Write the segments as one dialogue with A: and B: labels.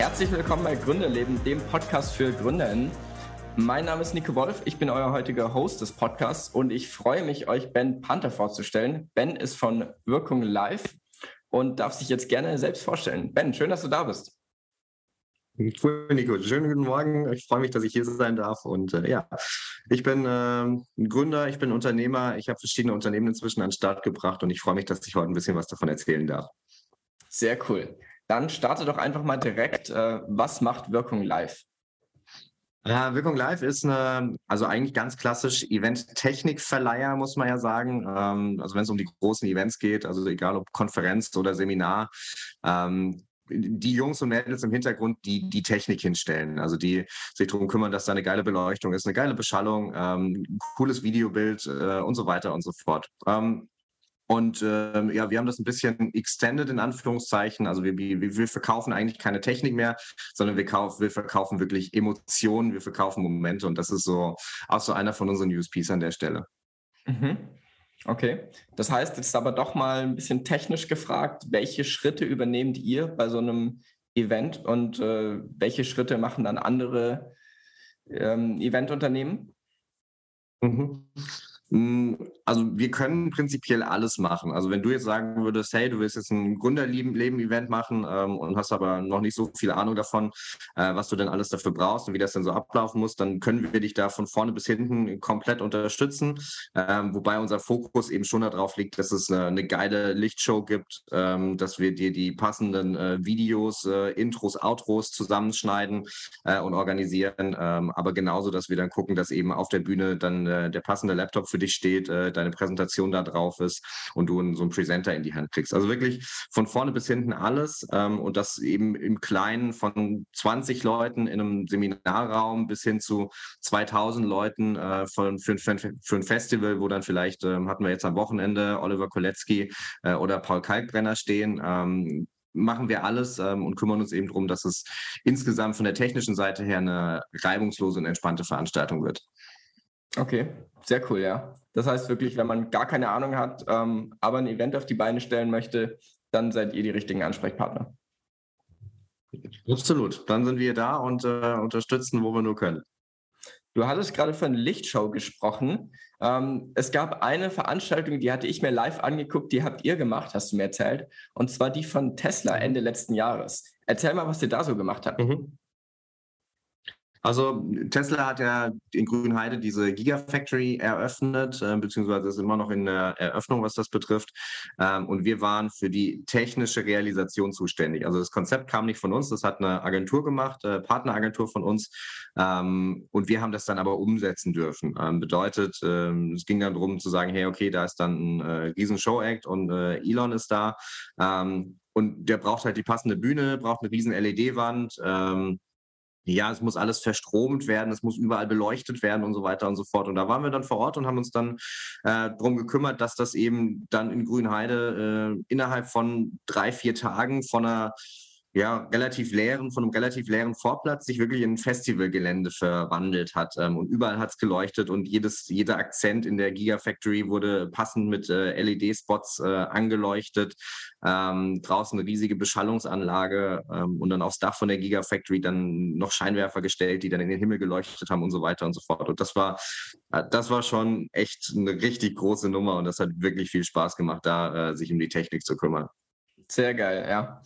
A: Herzlich willkommen bei Gründerleben, dem Podcast für GründerInnen. Mein Name ist Nico Wolf, ich bin euer heutiger Host des Podcasts und ich freue mich, euch Ben Panther vorzustellen. Ben ist von Wirkung Live und darf sich jetzt gerne selbst vorstellen. Ben, schön, dass du da bist.
B: Cool, Nico. Schönen guten Morgen. Ich freue mich, dass ich hier sein darf. Und äh, ja, ich bin äh, ein Gründer, ich bin Unternehmer. Ich habe verschiedene Unternehmen inzwischen an den Start gebracht und ich freue mich, dass ich heute ein bisschen was davon erzählen darf.
A: Sehr cool. Dann starte doch einfach mal direkt. Äh, was macht Wirkung Live?
B: Ja, Wirkung Live ist eine, also eigentlich ganz klassisch Event-Technik-Verleiher, muss man ja sagen. Ähm, also wenn es um die großen Events geht, also egal ob Konferenz oder Seminar, ähm, die Jungs und Mädels im Hintergrund, die die Technik hinstellen, also die sich darum kümmern, dass da eine geile Beleuchtung ist, eine geile Beschallung, ähm, cooles Videobild äh, und so weiter und so fort. Ähm, und äh, ja, wir haben das ein bisschen extended in Anführungszeichen. Also wir, wir, wir verkaufen eigentlich keine Technik mehr, sondern wir, kauf, wir verkaufen wirklich Emotionen, wir verkaufen Momente. Und das ist so auch so einer von unseren USPs an der Stelle.
A: Mhm. Okay, das heißt jetzt aber doch mal ein bisschen technisch gefragt, welche Schritte übernehmt ihr bei so einem Event und äh, welche Schritte machen dann andere ähm, Eventunternehmen?
B: Mhm. Also wir können prinzipiell alles machen. Also wenn du jetzt sagen würdest, hey, du willst jetzt ein Gründerleben-Event machen ähm, und hast aber noch nicht so viel Ahnung davon, äh, was du denn alles dafür brauchst und wie das denn so ablaufen muss, dann können wir dich da von vorne bis hinten komplett unterstützen. Ähm, wobei unser Fokus eben schon darauf liegt, dass es eine, eine geile Lichtshow gibt, ähm, dass wir dir die passenden äh, Videos, äh, Intros, Outros zusammenschneiden äh, und organisieren. Ähm, aber genauso, dass wir dann gucken, dass eben auf der Bühne dann äh, der passende Laptop für dich steht, deine Präsentation da drauf ist und du so einen Presenter in die Hand kriegst. Also wirklich von vorne bis hinten alles ähm, und das eben im Kleinen von 20 Leuten in einem Seminarraum bis hin zu 2000 Leuten äh, von, für, für, für ein Festival, wo dann vielleicht, ähm, hatten wir jetzt am Wochenende Oliver Kolecki äh, oder Paul Kalkbrenner stehen. Ähm, machen wir alles ähm, und kümmern uns eben darum, dass es insgesamt von der technischen Seite her eine reibungslose und entspannte Veranstaltung wird.
A: Okay, sehr cool, ja. Das heißt wirklich, wenn man gar keine Ahnung hat, ähm, aber ein Event auf die Beine stellen möchte, dann seid ihr die richtigen Ansprechpartner.
B: Absolut. Dann sind wir da und äh, unterstützen, wo wir nur können.
A: Du hattest gerade von Lichtshow gesprochen. Ähm, es gab eine Veranstaltung, die hatte ich mir live angeguckt, die habt ihr gemacht, hast du mir erzählt. Und zwar die von Tesla Ende letzten Jahres. Erzähl mal, was ihr da so gemacht habt. Mhm.
B: Also Tesla hat ja in Grünheide diese Gigafactory eröffnet, äh, beziehungsweise ist immer noch in der Eröffnung, was das betrifft. Ähm, und wir waren für die technische Realisation zuständig. Also das Konzept kam nicht von uns, das hat eine Agentur gemacht, äh, Partneragentur von uns. Ähm, und wir haben das dann aber umsetzen dürfen. Ähm, bedeutet, ähm, es ging dann darum zu sagen, hey, okay, da ist dann ein äh, riesen Show-Act und äh, Elon ist da. Ähm, und der braucht halt die passende Bühne, braucht eine riesen LED-Wand. Ja, es muss alles verstromt werden, es muss überall beleuchtet werden und so weiter und so fort. Und da waren wir dann vor Ort und haben uns dann äh, darum gekümmert, dass das eben dann in Grünheide äh, innerhalb von drei, vier Tagen von einer ja, relativ leeren, von einem relativ leeren Vorplatz sich wirklich in ein Festivalgelände verwandelt hat. Ähm, und überall hat es geleuchtet und jedes, jeder Akzent in der Gigafactory wurde passend mit äh, LED-Spots äh, angeleuchtet. Ähm, draußen eine riesige Beschallungsanlage ähm, und dann aufs Dach von der Gigafactory dann noch Scheinwerfer gestellt, die dann in den Himmel geleuchtet haben und so weiter und so fort. Und das war, äh, das war schon echt eine richtig große Nummer und das hat wirklich viel Spaß gemacht, da äh, sich um die Technik zu kümmern.
A: Sehr geil, ja.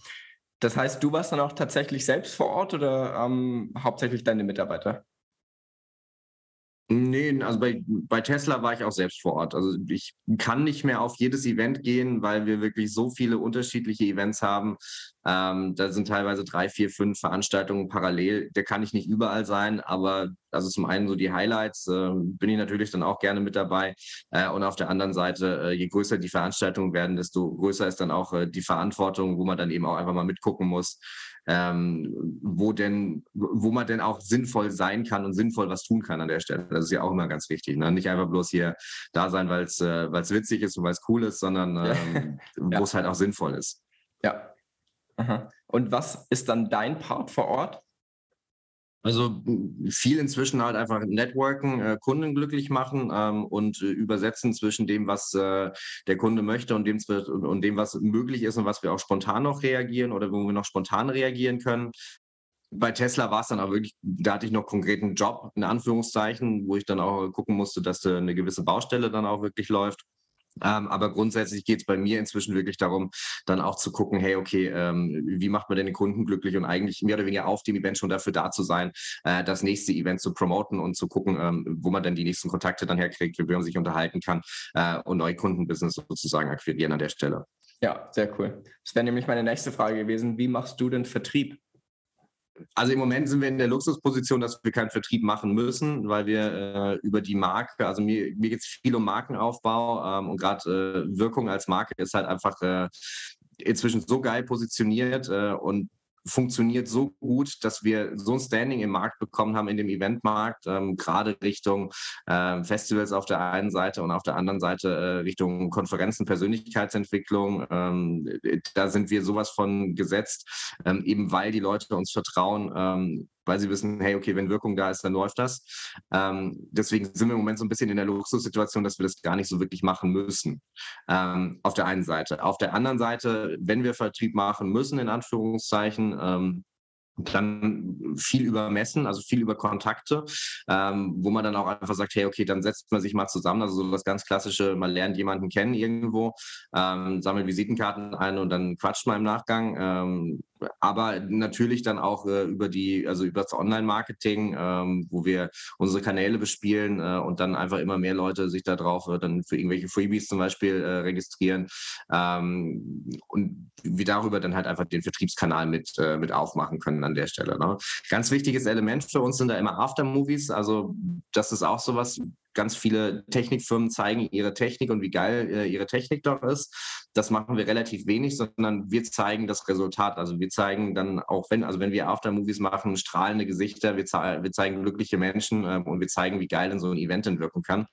A: Das heißt, du warst dann auch tatsächlich selbst vor Ort oder ähm, hauptsächlich deine Mitarbeiter?
B: Nee, also bei, bei Tesla war ich auch selbst vor Ort. Also ich kann nicht mehr auf jedes Event gehen, weil wir wirklich so viele unterschiedliche Events haben. Ähm, da sind teilweise drei, vier, fünf Veranstaltungen parallel. Da kann ich nicht überall sein, aber also zum einen so die Highlights äh, bin ich natürlich dann auch gerne mit dabei. Äh, und auf der anderen Seite, äh, je größer die Veranstaltungen werden, desto größer ist dann auch äh, die Verantwortung, wo man dann eben auch einfach mal mitgucken muss ähm, wo denn, wo man denn auch sinnvoll sein kann und sinnvoll was tun kann an der Stelle. Das ist ja auch immer ganz wichtig. Ne? Nicht einfach bloß hier da sein, weil es äh, witzig ist und weil es cool ist, sondern ähm, ja. wo es halt auch sinnvoll ist.
A: Ja. Aha. Und was ist dann dein Part vor Ort?
B: Also viel inzwischen halt einfach Networken, äh, Kunden glücklich machen ähm, und äh, übersetzen zwischen dem, was äh, der Kunde möchte und dem, und, und dem, was möglich ist und was wir auch spontan noch reagieren oder wo wir noch spontan reagieren können. bei Tesla war es dann auch wirklich, da hatte ich noch konkreten Job, in Anführungszeichen, wo ich dann auch gucken musste, dass eine gewisse Baustelle dann auch wirklich läuft. Ähm, aber grundsätzlich geht es bei mir inzwischen wirklich darum, dann auch zu gucken, hey, okay, ähm, wie macht man denn den Kunden glücklich und eigentlich mehr oder weniger auf dem Event schon dafür da zu sein, äh, das nächste Event zu promoten und zu gucken, ähm, wo man dann die nächsten Kontakte dann herkriegt, wie man sich unterhalten kann äh, und Neukundenbusiness sozusagen akquirieren an der Stelle.
A: Ja, sehr cool. Das wäre nämlich meine nächste Frage gewesen. Wie machst du den Vertrieb?
B: Also im Moment sind wir in der Luxusposition, dass wir keinen Vertrieb machen müssen, weil wir äh, über die Marke, also mir, mir geht es viel um Markenaufbau ähm, und gerade äh, Wirkung als Marke ist halt einfach äh, inzwischen so geil positioniert äh, und funktioniert so gut, dass wir so ein Standing im Markt bekommen haben, in dem Eventmarkt, ähm, gerade Richtung äh, Festivals auf der einen Seite und auf der anderen Seite äh, Richtung Konferenzen, Persönlichkeitsentwicklung. Ähm, da sind wir sowas von gesetzt, ähm, eben weil die Leute uns vertrauen, ähm, weil sie wissen, hey, okay, wenn Wirkung da ist, dann läuft das. Ähm, deswegen sind wir im Moment so ein bisschen in der Luxussituation, dass wir das gar nicht so wirklich machen müssen. Ähm, auf der einen Seite. Auf der anderen Seite, wenn wir Vertrieb machen müssen, in Anführungszeichen, ähm, dann viel über Messen, also viel über Kontakte, ähm, wo man dann auch einfach sagt, hey, okay, dann setzt man sich mal zusammen. Also so das ganz klassische, man lernt jemanden kennen irgendwo, ähm, sammelt Visitenkarten ein und dann quatscht man im Nachgang. Ähm, aber natürlich dann auch äh, über die, also über das Online-Marketing, ähm, wo wir unsere Kanäle bespielen äh, und dann einfach immer mehr Leute sich da drauf äh, dann für irgendwelche Freebies zum Beispiel äh, registrieren ähm, und wir darüber dann halt einfach den Vertriebskanal mit, äh, mit aufmachen können an der Stelle. Ne? Ganz wichtiges Element für uns sind da immer Aftermovies, also das ist auch sowas, ganz viele Technikfirmen zeigen ihre Technik und wie geil äh, ihre Technik doch ist. Das machen wir relativ wenig, sondern wir zeigen das Resultat. Also wir zeigen dann auch, wenn, also wenn wir Aftermovies machen, strahlende Gesichter, wir, ze wir zeigen glückliche Menschen äh, und wir zeigen, wie geil in so ein Event entwirken kann.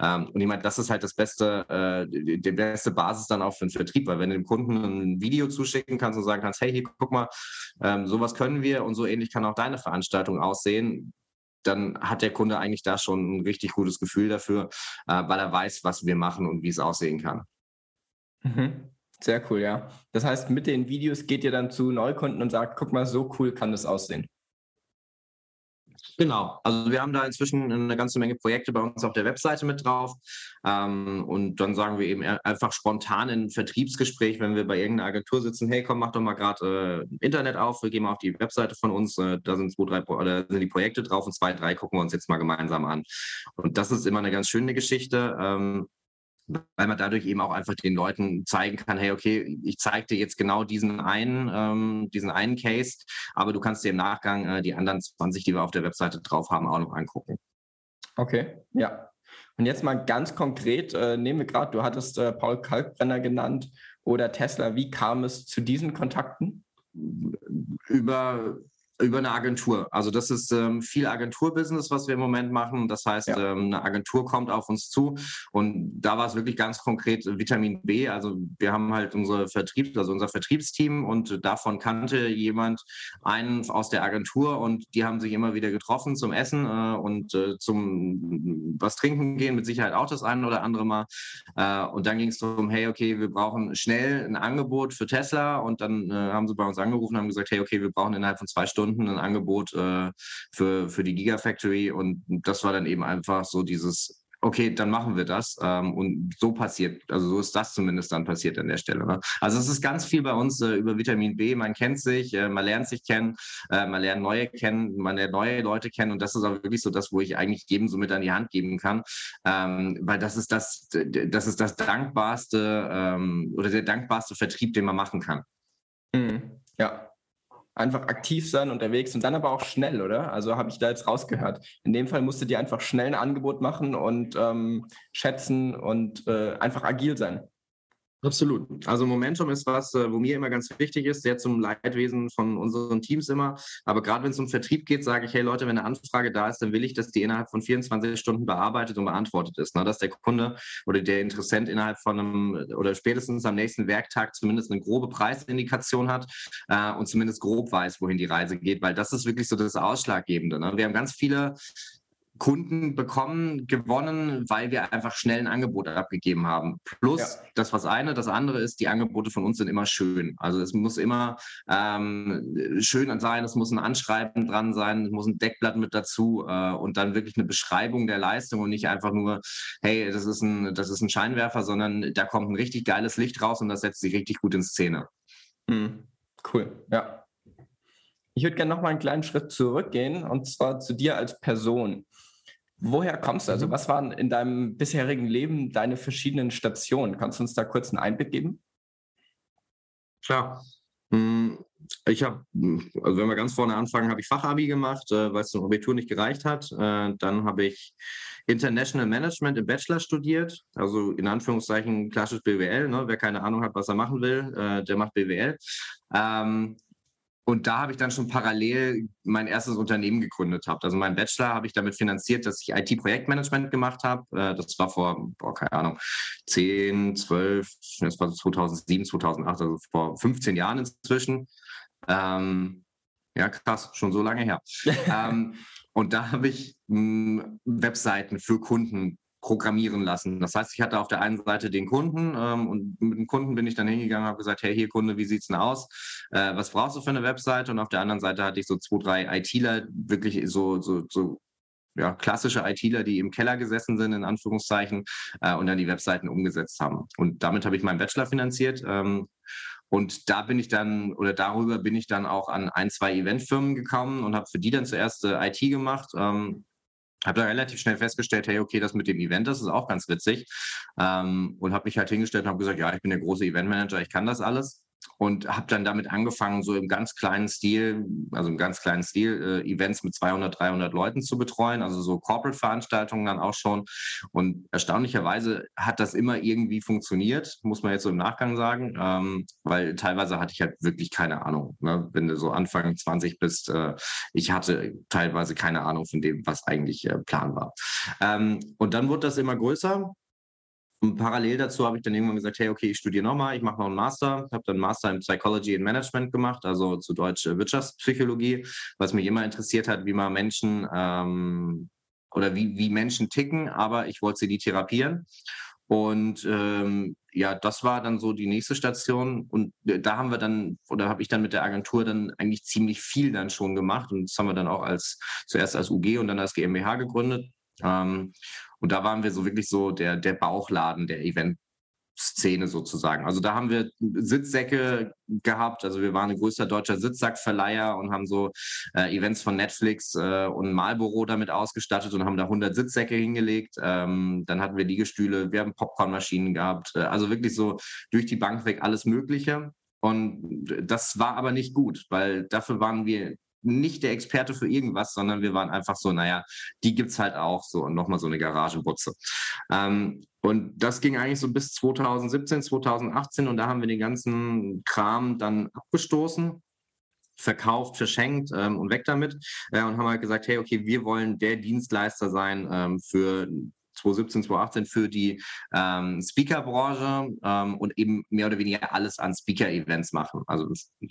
B: Ähm, und ich meine, das ist halt das beste, äh, die beste Basis dann auch für den Vertrieb, weil wenn du dem Kunden ein Video zuschicken kannst und sagen kannst, hey, hier, guck mal, ähm, sowas können wir und so ähnlich kann auch deine Veranstaltung aussehen, dann hat der Kunde eigentlich da schon ein richtig gutes Gefühl dafür, äh, weil er weiß, was wir machen und wie es aussehen kann.
A: Mhm. Sehr cool, ja. Das heißt, mit den Videos geht ihr dann zu Neukunden und sagt, guck mal, so cool kann das aussehen.
B: Genau, also wir haben da inzwischen eine ganze Menge Projekte bei uns auf der Webseite mit drauf. Ähm, und dann sagen wir eben einfach spontan in ein Vertriebsgespräch, wenn wir bei irgendeiner Agentur sitzen, hey komm, mach doch mal gerade äh, Internet auf, wir gehen mal auf die Webseite von uns, äh, da sind zwei, drei oder sind die Projekte drauf und zwei, drei gucken wir uns jetzt mal gemeinsam an. Und das ist immer eine ganz schöne Geschichte. Ähm, weil man dadurch eben auch einfach den Leuten zeigen kann, hey, okay, ich zeige dir jetzt genau diesen einen, ähm, diesen einen Case, aber du kannst dir im Nachgang äh, die anderen 20, die wir auf der Webseite drauf haben, auch noch angucken.
A: Okay, ja. Und jetzt mal ganz konkret, äh, nehmen wir gerade, du hattest äh, Paul Kalkbrenner genannt oder Tesla. Wie kam es zu diesen Kontakten?
B: Über über eine Agentur. Also das ist ähm, viel Agenturbusiness, was wir im Moment machen. Das heißt, ja. ähm, eine Agentur kommt auf uns zu und da war es wirklich ganz konkret Vitamin B. Also wir haben halt unsere Vertriebs, also unser Vertriebsteam und davon kannte jemand einen aus der Agentur und die haben sich immer wieder getroffen zum Essen äh, und äh, zum was trinken gehen, mit Sicherheit auch das eine oder andere Mal. Äh, und dann ging es darum, hey, okay, wir brauchen schnell ein Angebot für Tesla und dann äh, haben sie bei uns angerufen und haben gesagt, hey, okay, wir brauchen innerhalb von zwei Stunden Stunden ein Angebot äh, für, für die Gigafactory und das war dann eben einfach so dieses, okay, dann machen wir das. Ähm, und so passiert, also so ist das zumindest dann passiert an der Stelle. Ne? Also es ist ganz viel bei uns äh, über Vitamin B. Man kennt sich, äh, man lernt sich kennen, äh, man lernt neue kennen, man lernt neue Leute kennen und das ist auch wirklich so das, wo ich eigentlich jedem so mit an die Hand geben kann, ähm, weil das ist das, das ist das dankbarste ähm, oder der dankbarste Vertrieb, den man machen kann.
A: Mhm. Ja, einfach aktiv sein unterwegs und dann aber auch schnell, oder? Also habe ich da jetzt rausgehört. In dem Fall musstet ihr einfach schnell ein Angebot machen und ähm, schätzen und äh, einfach agil sein.
B: Absolut. Also Momentum ist was, äh, wo mir immer ganz wichtig ist, sehr zum Leidwesen von unseren Teams immer. Aber gerade wenn es um Vertrieb geht, sage ich, hey Leute, wenn eine Anfrage da ist, dann will ich, dass die innerhalb von 24 Stunden bearbeitet und beantwortet ist. Ne? Dass der Kunde oder der Interessent innerhalb von einem oder spätestens am nächsten Werktag zumindest eine grobe Preisindikation hat äh, und zumindest grob weiß, wohin die Reise geht, weil das ist wirklich so das Ausschlaggebende. Ne? Wir haben ganz viele Kunden bekommen, gewonnen, weil wir einfach schnell ein Angebot abgegeben haben. Plus, ja. das was eine, das andere ist, die Angebote von uns sind immer schön. Also es muss immer ähm, schön sein, es muss ein Anschreiben dran sein, es muss ein Deckblatt mit dazu äh, und dann wirklich eine Beschreibung der Leistung und nicht einfach nur, hey, das ist ein, das ist ein Scheinwerfer, sondern da kommt ein richtig geiles Licht raus und das setzt sich richtig gut in Szene.
A: Mhm. Cool, ja. Ich würde gerne noch mal einen kleinen Schritt zurückgehen und zwar zu dir als Person. Woher kommst du? Also, mhm. was waren in deinem bisherigen Leben deine verschiedenen Stationen? Kannst du uns da kurz einen Einblick geben?
B: Klar. Hm, ich habe, also wenn wir ganz vorne anfangen, habe ich Fachabi gemacht, äh, weil es zum Abitur nicht gereicht hat. Äh, dann habe ich International Management im Bachelor studiert, also in Anführungszeichen klassisch BWL. Ne? Wer keine Ahnung hat, was er machen will, äh, der macht BWL. Ähm, und da habe ich dann schon parallel mein erstes Unternehmen gegründet habe. Also mein Bachelor habe ich damit finanziert, dass ich IT-Projektmanagement gemacht habe. Äh, das war vor, boah, keine Ahnung, 10, 12, das war 2007, 2008, also vor 15 Jahren inzwischen. Ähm, ja, krass, schon so lange her. ähm, und da habe ich mh, hm, Webseiten für Kunden programmieren lassen. Das heißt, ich hatte auf der einen Seite den Kunden ähm, und mit dem Kunden bin ich dann hingegangen und habe gesagt, hey, hier Kunde, wie sieht's denn aus? Äh, was brauchst du für eine Webseite? Und auf der anderen Seite hatte ich so zwei, drei ITler, wirklich so, so, so ja, klassische ITler, die im Keller gesessen sind, in Anführungszeichen, äh, und dann die Webseiten umgesetzt haben. Und damit habe ich meinen Bachelor finanziert. Ähm, und da bin ich dann, oder darüber bin ich dann auch an ein, zwei Eventfirmen gekommen und habe für die dann zuerst äh, IT gemacht. Ähm, habe da relativ schnell festgestellt, hey, okay, das mit dem Event, das ist auch ganz witzig. Ähm, und habe mich halt hingestellt und habe gesagt, ja, ich bin der große Eventmanager, ich kann das alles und habe dann damit angefangen, so im ganz kleinen Stil, also im ganz kleinen Stil, äh, Events mit 200, 300 Leuten zu betreuen, also so Corporate-Veranstaltungen dann auch schon. Und erstaunlicherweise hat das immer irgendwie funktioniert, muss man jetzt so im Nachgang sagen, ähm, weil teilweise hatte ich halt wirklich keine Ahnung. Ne? Wenn du so Anfang 20 bist, äh, ich hatte teilweise keine Ahnung von dem, was eigentlich äh, Plan war. Ähm, und dann wurde das immer größer und parallel dazu habe ich dann irgendwann gesagt, hey, okay, ich studiere nochmal, ich mache noch einen Master, habe dann Master in Psychology and Management gemacht, also zu Deutsch äh, Wirtschaftspsychologie, was mich immer interessiert hat, wie man Menschen ähm, oder wie, wie Menschen ticken, aber ich wollte sie die therapieren. Und ähm, ja, das war dann so die nächste Station. Und äh, da haben wir dann, oder habe ich dann mit der Agentur dann eigentlich ziemlich viel dann schon gemacht. Und das haben wir dann auch als zuerst als UG und dann als GmbH gegründet. Ähm, und da waren wir so wirklich so der, der Bauchladen der Event. Szene sozusagen. Also da haben wir Sitzsäcke gehabt. Also wir waren ein größter deutscher Sitzsackverleiher und haben so äh, Events von Netflix äh, und Marlboro damit ausgestattet und haben da 100 Sitzsäcke hingelegt. Ähm, dann hatten wir Liegestühle, wir haben Popcornmaschinen gehabt. Äh, also wirklich so durch die Bank weg alles Mögliche. Und das war aber nicht gut, weil dafür waren wir nicht der Experte für irgendwas, sondern wir waren einfach so, naja, die gibt es halt auch so und nochmal so eine Garagenbutze. Ähm, und das ging eigentlich so bis 2017, 2018 und da haben wir den ganzen Kram dann abgestoßen verkauft, verschenkt ähm, und weg damit äh, und haben halt gesagt, hey, okay, wir wollen der Dienstleister sein ähm, für 2017, 2018 für die ähm, Speaker-Branche ähm, und eben mehr oder weniger alles an Speaker-Events machen. Also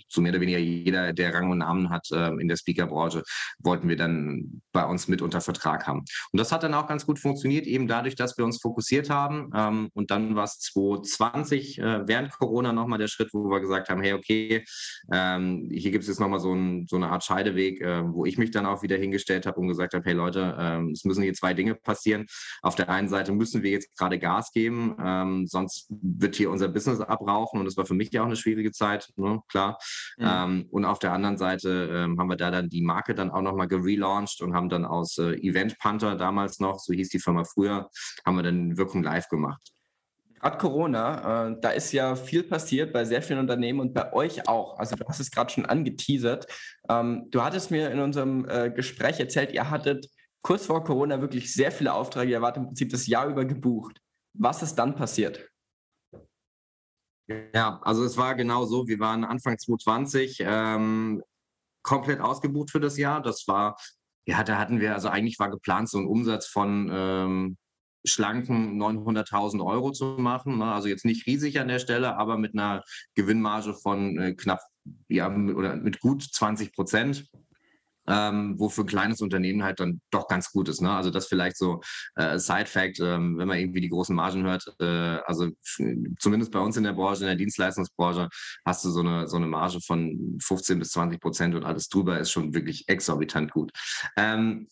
B: so mehr oder weniger jeder, der Rang und Namen hat ähm, in der Speaker-Branche, wollten wir dann bei uns mit unter Vertrag haben. Und das hat dann auch ganz gut funktioniert, eben dadurch, dass wir uns fokussiert haben. Ähm, und dann war es 2020 äh, während Corona nochmal der Schritt, wo wir gesagt haben, hey, okay, ähm, hier gibt es jetzt nochmal so, ein, so eine Art Scheideweg, äh, wo ich mich dann auch wieder hingestellt habe und gesagt habe, hey Leute, äh, es müssen hier zwei Dinge passieren. Auf der einen Seite müssen wir jetzt gerade Gas geben, ähm, sonst wird hier unser Business abrauchen und das war für mich ja auch eine schwierige Zeit, ne? klar. Mhm. Ähm, und auf der anderen Seite ähm, haben wir da dann die Marke dann auch nochmal gelauncht und haben dann aus äh, Event Panther damals noch, so hieß die Firma früher, haben wir dann Wirkung live gemacht.
A: Gerade Corona, äh, da ist ja viel passiert bei sehr vielen Unternehmen und bei euch auch. Also du hast es gerade schon angeteasert. Ähm, du hattest mir in unserem äh, Gespräch erzählt, ihr hattet kurz vor Corona wirklich sehr viele Aufträge. Ihr wart im Prinzip das Jahr über gebucht. Was ist dann passiert?
B: Ja, also es war genau so. Wir waren Anfang 2020 ähm, komplett ausgebucht für das Jahr. Das war, ja, da hatten wir, also eigentlich war geplant, so einen Umsatz von ähm, schlanken 900.000 Euro zu machen. Ne? Also jetzt nicht riesig an der Stelle, aber mit einer Gewinnmarge von äh, knapp, ja, oder mit gut 20 Prozent. Ähm, wo für ein kleines Unternehmen halt dann doch ganz gut ist. Ne? Also das vielleicht so äh, Side-Fact, ähm, wenn man irgendwie die großen Margen hört, äh, also zumindest bei uns in der Branche, in der Dienstleistungsbranche, hast du so eine, so eine Marge von 15 bis 20 Prozent und alles drüber ist schon wirklich exorbitant gut. Ähm,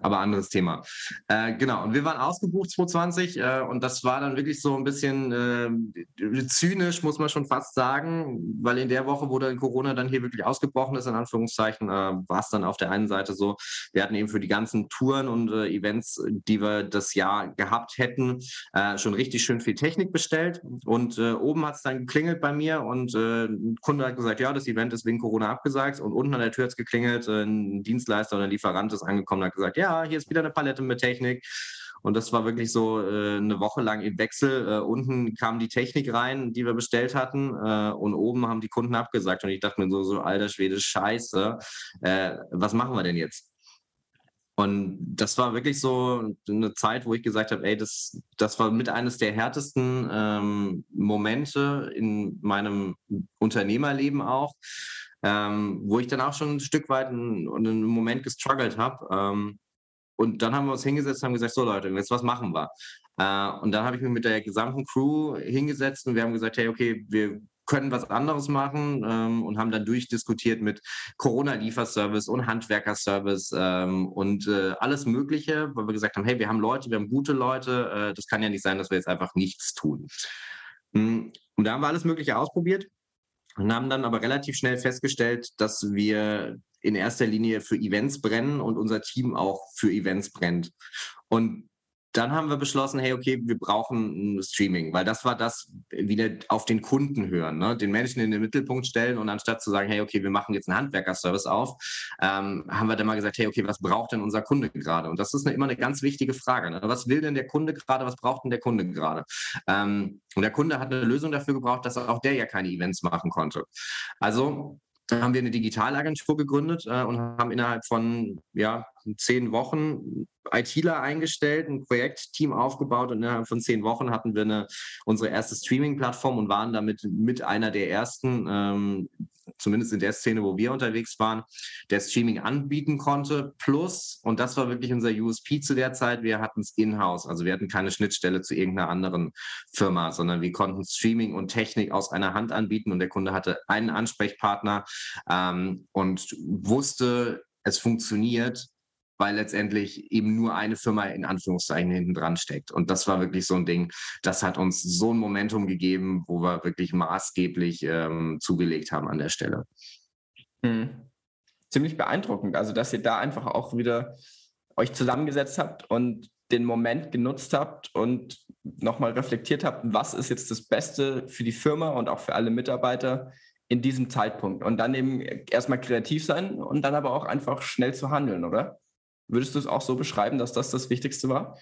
B: aber anderes Thema. Äh, genau, und wir waren ausgebucht 2020 äh, und das war dann wirklich so ein bisschen äh, zynisch, muss man schon fast sagen, weil in der Woche, wo dann Corona dann hier wirklich ausgebrochen ist, in Anführungszeichen, äh, war es dann auf der einen Seite so, wir hatten eben für die ganzen Touren und äh, Events, die wir das Jahr gehabt hätten, äh, schon richtig schön viel Technik bestellt und oben hat es dann geklingelt bei mir und ein Kunde hat gesagt, ja, das Event ist wegen Corona abgesagt und unten an der Tür hat es geklingelt, ein Dienstleister oder ein Lieferant ist angekommen, hat gesagt, ja, hier ist wieder eine Palette mit Technik. Und das war wirklich so äh, eine Woche lang im Wechsel. Äh, unten kam die Technik rein, die wir bestellt hatten, äh, und oben haben die Kunden abgesagt. Und ich dachte mir so, so alter Schwede, Scheiße, äh, was machen wir denn jetzt? Und das war wirklich so eine Zeit, wo ich gesagt habe, ey, das, das war mit eines der härtesten ähm, Momente in meinem Unternehmerleben auch ähm, wo ich dann auch schon ein Stück weit einen, Moment gestruggelt habe. Ähm, und dann haben wir uns hingesetzt und haben gesagt, so Leute, jetzt was machen wir? Äh, und dann habe ich mich mit der gesamten Crew hingesetzt und wir haben gesagt, hey, okay, wir können was anderes machen ähm, und haben dann durchdiskutiert mit Corona-Lieferservice und Handwerkerservice ähm, und äh, alles Mögliche, weil wir gesagt haben, hey, wir haben Leute, wir haben gute Leute, äh, das kann ja nicht sein, dass wir jetzt einfach nichts tun. Hm, und da haben wir alles Mögliche ausprobiert und haben dann aber relativ schnell festgestellt, dass wir in erster Linie für Events brennen und unser Team auch für Events brennt. Und dann haben wir beschlossen, hey, okay, wir brauchen Streaming, weil das war das, wieder auf den Kunden hören, ne? den Menschen in den Mittelpunkt stellen und anstatt zu sagen, hey, okay, wir machen jetzt einen Handwerkerservice auf, ähm, haben wir dann mal gesagt, hey, okay, was braucht denn unser Kunde gerade? Und das ist eine, immer eine ganz wichtige Frage. Ne? Was will denn der Kunde gerade? Was braucht denn der Kunde gerade? Ähm, und der Kunde hat eine Lösung dafür gebraucht, dass auch der ja keine Events machen konnte. Also haben wir eine Digitalagentur gegründet äh, und haben innerhalb von ja, zehn Wochen ITler eingestellt, ein Projektteam aufgebaut und innerhalb von zehn Wochen hatten wir eine, unsere erste Streaming-Plattform und waren damit mit einer der ersten, ähm, zumindest in der Szene, wo wir unterwegs waren, der Streaming anbieten konnte. Plus, und das war wirklich unser USP zu der Zeit, wir hatten es in-house. Also wir hatten keine Schnittstelle zu irgendeiner anderen Firma, sondern wir konnten Streaming und Technik aus einer Hand anbieten und der Kunde hatte einen Ansprechpartner ähm, und wusste, es funktioniert weil letztendlich eben nur eine Firma in Anführungszeichen hinten dran steckt. Und das war wirklich so ein Ding, das hat uns so ein Momentum gegeben, wo wir wirklich maßgeblich ähm, zugelegt haben an der Stelle.
A: Hm. Ziemlich beeindruckend, also dass ihr da einfach auch wieder euch zusammengesetzt habt und den Moment genutzt habt und nochmal reflektiert habt, was ist jetzt das Beste für die Firma und auch für alle Mitarbeiter in diesem Zeitpunkt. Und dann eben erstmal kreativ sein und dann aber auch einfach schnell zu handeln, oder? Würdest du es auch so beschreiben, dass das das Wichtigste war?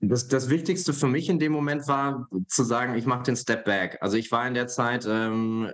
B: Das, das Wichtigste für mich in dem Moment war zu sagen, ich mache den Step Back. Also ich war in der Zeit ähm,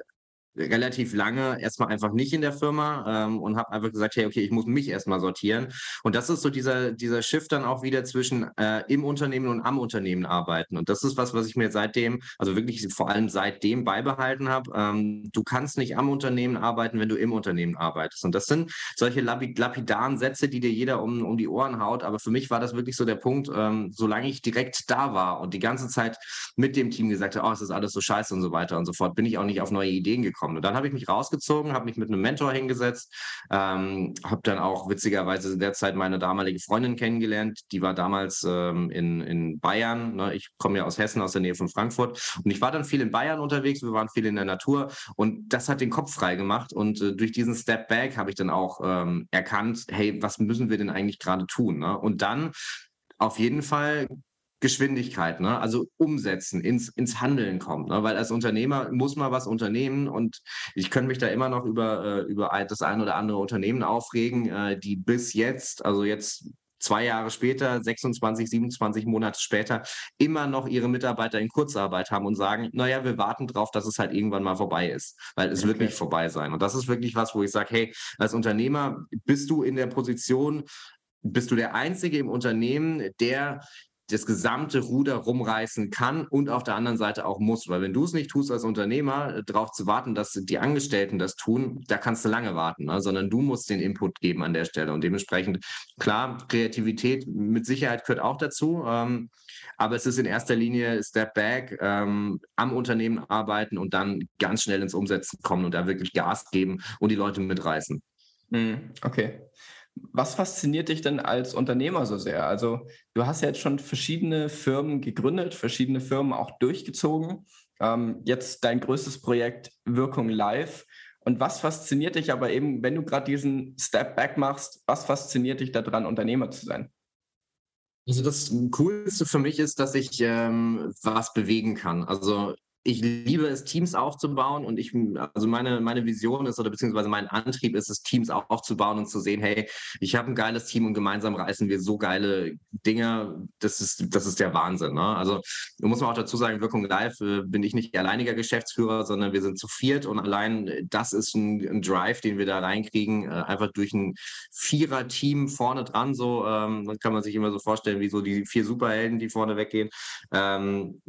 B: relativ lange erstmal einfach nicht in der Firma ähm, und habe einfach gesagt, hey, okay, ich muss mich erstmal sortieren. Und das ist so dieser, dieser Shift dann auch wieder zwischen äh, im Unternehmen und am Unternehmen arbeiten. Und das ist was, was ich mir seitdem, also wirklich vor allem seitdem beibehalten habe. Ähm, du kannst nicht am Unternehmen arbeiten, wenn du im Unternehmen arbeitest. Und das sind solche lapidaren Sätze, die dir jeder um, um die Ohren haut. Aber für mich war das wirklich so der Punkt, ähm, solange ich direkt da war und die ganze Zeit mit dem Team gesagt habe, oh, es ist alles so scheiße und so weiter und so fort, bin ich auch nicht auf neue Ideen gekommen gekommen. Und dann habe ich mich rausgezogen, habe mich mit einem Mentor hingesetzt, ähm, habe dann auch witzigerweise in der Zeit meine damalige Freundin kennengelernt. Die war damals ähm, in, in Bayern. Ne? Ich komme ja aus Hessen, aus der Nähe von Frankfurt. Und ich war dann viel in Bayern unterwegs. Wir waren viel in der Natur. Und das hat den Kopf frei gemacht. Und äh, durch diesen Step Back habe ich dann auch ähm, erkannt, hey, was müssen wir denn eigentlich gerade tun? Ne? Und dann auf jeden Fall Geschwindigkeit, ne? also umsetzen, ins, ins Handeln kommt. Ne? Weil als Unternehmer muss man was unternehmen und ich könnte mich da immer noch über, äh, über das ein oder andere Unternehmen aufregen, äh, die bis jetzt, also jetzt zwei Jahre später, 26, 27 Monate später, immer noch ihre Mitarbeiter in Kurzarbeit haben und sagen, naja, wir warten drauf, dass es halt irgendwann mal vorbei ist, weil es okay. wird nicht vorbei sein. Und das ist wirklich was, wo ich sage, hey, als Unternehmer bist du in der Position, bist du der Einzige im Unternehmen, der das gesamte Ruder rumreißen kann und auf der anderen Seite auch muss. Weil wenn du es nicht tust als Unternehmer, äh, darauf zu warten, dass die Angestellten das tun, da kannst du lange warten, ne? sondern du musst den Input geben an der Stelle. Und dementsprechend, klar, Kreativität mit Sicherheit gehört auch dazu. Ähm, aber es ist in erster Linie Step Back, ähm, am Unternehmen arbeiten und dann ganz schnell ins Umsetzen kommen und da wirklich Gas geben und die Leute mitreißen.
A: Mhm, okay. Was fasziniert dich denn als Unternehmer so sehr? Also du hast ja jetzt schon verschiedene Firmen gegründet, verschiedene Firmen auch durchgezogen. Ähm, jetzt dein größtes Projekt Wirkung Live. Und was fasziniert dich aber eben, wenn du gerade diesen Step Back machst, was fasziniert dich daran, Unternehmer zu sein?
B: Also das Coolste für mich ist, dass ich ähm, was bewegen kann. Also ich liebe es, Teams aufzubauen und ich, also meine, meine Vision ist oder beziehungsweise mein Antrieb ist es, Teams aufzubauen und zu sehen, hey, ich habe ein geiles Team und gemeinsam reißen wir so geile Dinge. Das ist, das ist der Wahnsinn. Ne? Also muss man auch dazu sagen, Wirkung Live äh, bin ich nicht alleiniger Geschäftsführer, sondern wir sind zu viert und allein das ist ein, ein Drive, den wir da reinkriegen, äh, einfach durch ein Vierer-Team vorne dran. So ähm, kann man sich immer so vorstellen, wie so die vier Superhelden, die vorne weggehen. Ähm,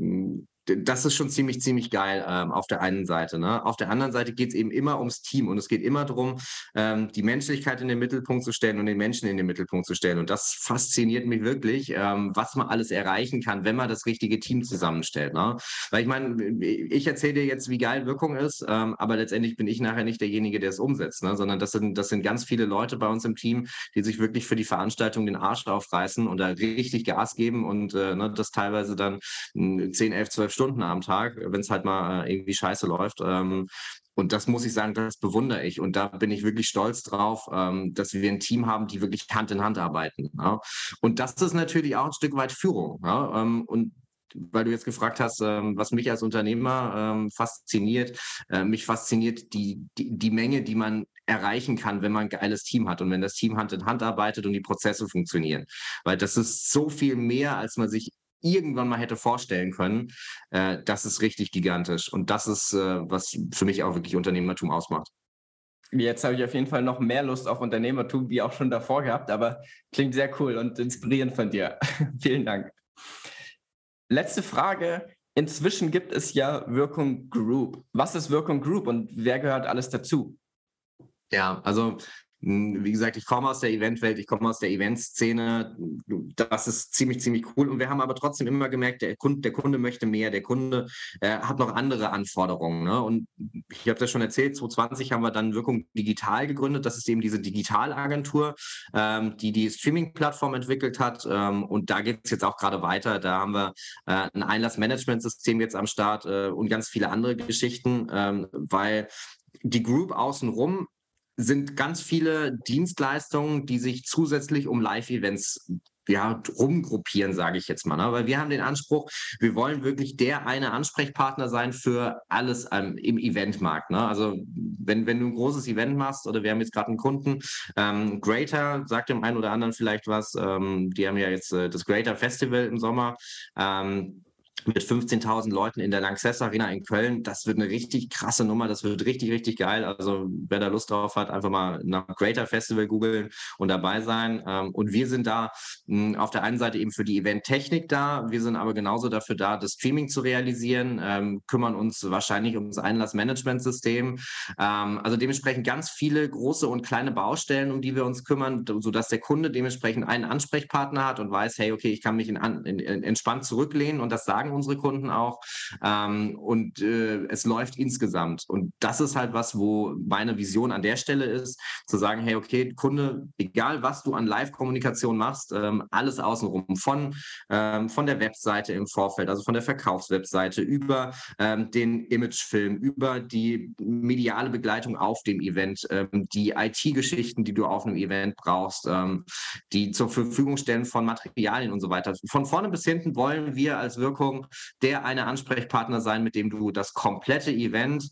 B: das ist schon ziemlich, ziemlich geil ähm, auf der einen Seite. Ne? Auf der anderen Seite geht es eben immer ums Team und es geht immer darum, ähm, die Menschlichkeit in den Mittelpunkt zu stellen und den Menschen in den Mittelpunkt zu stellen. Und das fasziniert mich wirklich, ähm, was man alles erreichen kann, wenn man das richtige Team zusammenstellt. Ne? Weil ich meine, ich erzähle dir jetzt, wie geil Wirkung ist, ähm, aber letztendlich bin ich nachher nicht derjenige, der es umsetzt, ne? sondern das sind, das sind ganz viele Leute bei uns im Team, die sich wirklich für die Veranstaltung den Arsch aufreißen und da richtig Gas geben und äh, ne, das teilweise dann 10, 11, 12 Stunden am Tag, wenn es halt mal äh, irgendwie scheiße läuft. Ähm, und das muss ich sagen, das bewundere ich. Und da bin ich wirklich stolz drauf, ähm, dass wir ein Team haben, die wirklich Hand in Hand arbeiten. Und das ist natürlich auch ein Stück weit Führung. Ähm, und weil du jetzt gefragt hast, was mich als Unternehmer fasziniert. Äh, mich fasziniert die, die, die Menge, die man erreichen kann, wenn man ein geiles Team hat und wenn das Team Hand in Hand arbeitet und die Prozesse funktionieren. Weil das ist so viel mehr, als man sich irgendwann mal hätte vorstellen können, äh, das ist richtig gigantisch. Und das ist, äh, was für mich auch wirklich Unternehmertum ausmacht.
A: Jetzt habe ich auf jeden Fall noch mehr Lust auf Unternehmertum, wie auch schon davor gehabt, aber klingt sehr cool und inspirierend von dir. Vielen Dank. Letzte Frage. Inzwischen gibt es ja Wirkung Group. Was ist Wirkung Group und wer gehört alles dazu?
B: Ja, also wie gesagt, ich komme aus der Eventwelt, ich komme aus der Eventszene. Das ist ziemlich, ziemlich cool. Und wir haben aber trotzdem immer gemerkt, der Kunde, der Kunde möchte mehr, der Kunde äh, hat noch andere Anforderungen. Ne? Und ich habe das schon erzählt, 2020 haben wir dann Wirkung digital gegründet. Das ist eben diese Digitalagentur, ähm, die die Streaming-Plattform entwickelt hat. Ähm, und da geht es jetzt auch gerade weiter. Da haben wir äh, ein Einlassmanagementsystem jetzt am Start äh, und ganz viele andere Geschichten, ähm, weil die Group außenrum sind ganz viele Dienstleistungen, die sich zusätzlich um Live-Events ja, rumgruppieren, sage ich jetzt mal. Ne? Weil wir haben den Anspruch, wir wollen wirklich der eine Ansprechpartner sein für alles ähm, im Eventmarkt. Ne? Also wenn, wenn du ein großes Event machst oder wir haben jetzt gerade einen Kunden, ähm, Greater, sagt dem einen oder anderen vielleicht was, ähm, die haben ja jetzt äh, das Greater Festival im Sommer. Ähm, mit 15.000 Leuten in der Lanxess Arena in Köln. Das wird eine richtig krasse Nummer. Das wird richtig, richtig geil. Also wer da Lust drauf hat, einfach mal nach Greater Festival googeln und dabei sein. Ähm, und wir sind da hm, auf der einen Seite eben für die Eventtechnik da. Wir sind aber genauso dafür da, das Streaming zu realisieren, ähm, kümmern uns wahrscheinlich ums Einlassmanagementsystem. Ähm, also dementsprechend ganz viele große und kleine Baustellen, um die wir uns kümmern, sodass der Kunde dementsprechend einen Ansprechpartner hat und weiß, hey, okay, ich kann mich entspannt zurücklehnen und das sagen unsere Kunden auch. Ähm, und äh, es läuft insgesamt. Und das ist halt was, wo meine Vision an der Stelle ist, zu sagen, hey, okay, Kunde, egal was du an Live-Kommunikation machst, ähm, alles außenrum, von, ähm, von der Webseite im Vorfeld, also von der Verkaufswebseite über ähm, den Imagefilm, über die mediale Begleitung auf dem Event, ähm, die IT-Geschichten, die du auf einem Event brauchst, ähm, die zur Verfügung stellen von Materialien und so weiter. Von vorne bis hinten wollen wir als Wirkung der eine Ansprechpartner sein, mit dem du das komplette Event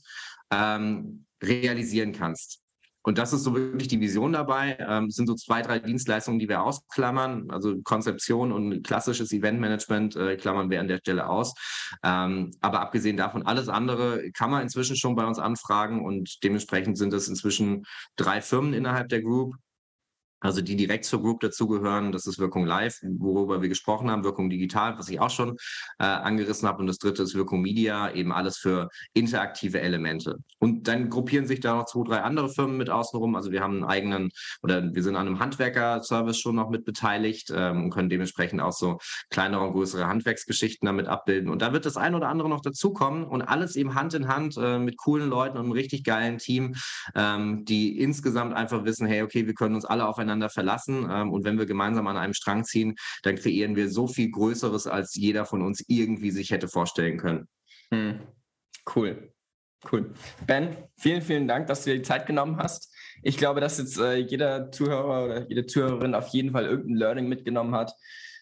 B: ähm, realisieren kannst. Und das ist so wirklich die Vision dabei. Ähm, es sind so zwei, drei Dienstleistungen, die wir ausklammern. Also Konzeption und klassisches Eventmanagement äh, klammern wir an der Stelle aus. Ähm, aber abgesehen davon, alles andere kann man inzwischen schon bei uns anfragen und dementsprechend sind es inzwischen drei Firmen innerhalb der Group Also die direkt zur Group dazugehören, das ist Wirkung Live, worüber wir gesprochen haben, Wirkung Digital, was ich auch schon äh, angerissen habe. Und das dritte ist Wirkung Media, eben alles für interaktive Elemente. Und dann gruppieren sich da noch zwei, drei andere Firmen mit außenrum. Also wir haben einen eigenen oder wir sind an einem Handwerker-Service schon noch mit beteiligt ähm, und können dementsprechend auch so kleinere und größere Handwerksgeschichten damit abbilden. Und da wird das ein oder andere noch dazukommen und alles eben Hand in Hand äh, mit coolen Leuten und einem richtig geilen Team, ähm, die insgesamt einfach wissen, hey, okay, wir können uns alle aufeinander verlassen ähm, und wenn wir gemeinsam an einem Strang ziehen, dann kreieren wir so viel Größeres, als jeder von uns irgendwie sich hätte vorstellen können.
A: Hm. Cool. Cool. Ben, vielen, vielen Dank, dass du dir die Zeit genommen hast. Ich glaube, dass jetzt äh, jeder Zuhörer oder jede Zuhörerin auf jeden Fall irgendein Learning mitgenommen hat.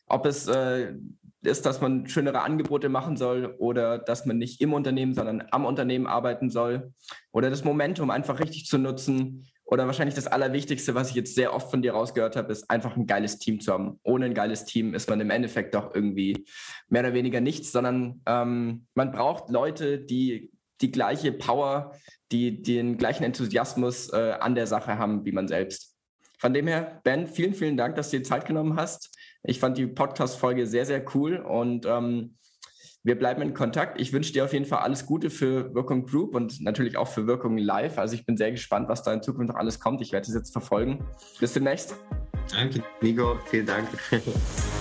A: Ob es äh, ist, dass man schönere Angebote machen soll oder dass man nicht im Unternehmen, sondern am Unternehmen arbeiten soll oder das Momentum einfach richtig zu nutzen oder wahrscheinlich das Allerwichtigste, was ich jetzt sehr oft von dir rausgehört habe, ist einfach ein geiles Team zu haben. Ohne ein geiles Team ist man im Endeffekt doch irgendwie mehr oder weniger nichts, sondern ähm, man braucht Leute, die die gleiche Power, die den gleichen Enthusiasmus äh, an der Sache haben wie man selbst. Von dem her, Ben, vielen, vielen Dank, dass du dir Zeit genommen hast. Ich fand die Podcast-Folge sehr, sehr cool und ähm, wir bleiben in Kontakt. Ich wünsche dir auf jeden Fall alles Gute für Wirkung Group und natürlich auch für Wirkung Live. Also ich bin sehr gespannt, was da in Zukunft noch alles kommt. Ich werde es jetzt verfolgen. Bis demnächst.
B: Danke, Nico. Vielen Dank.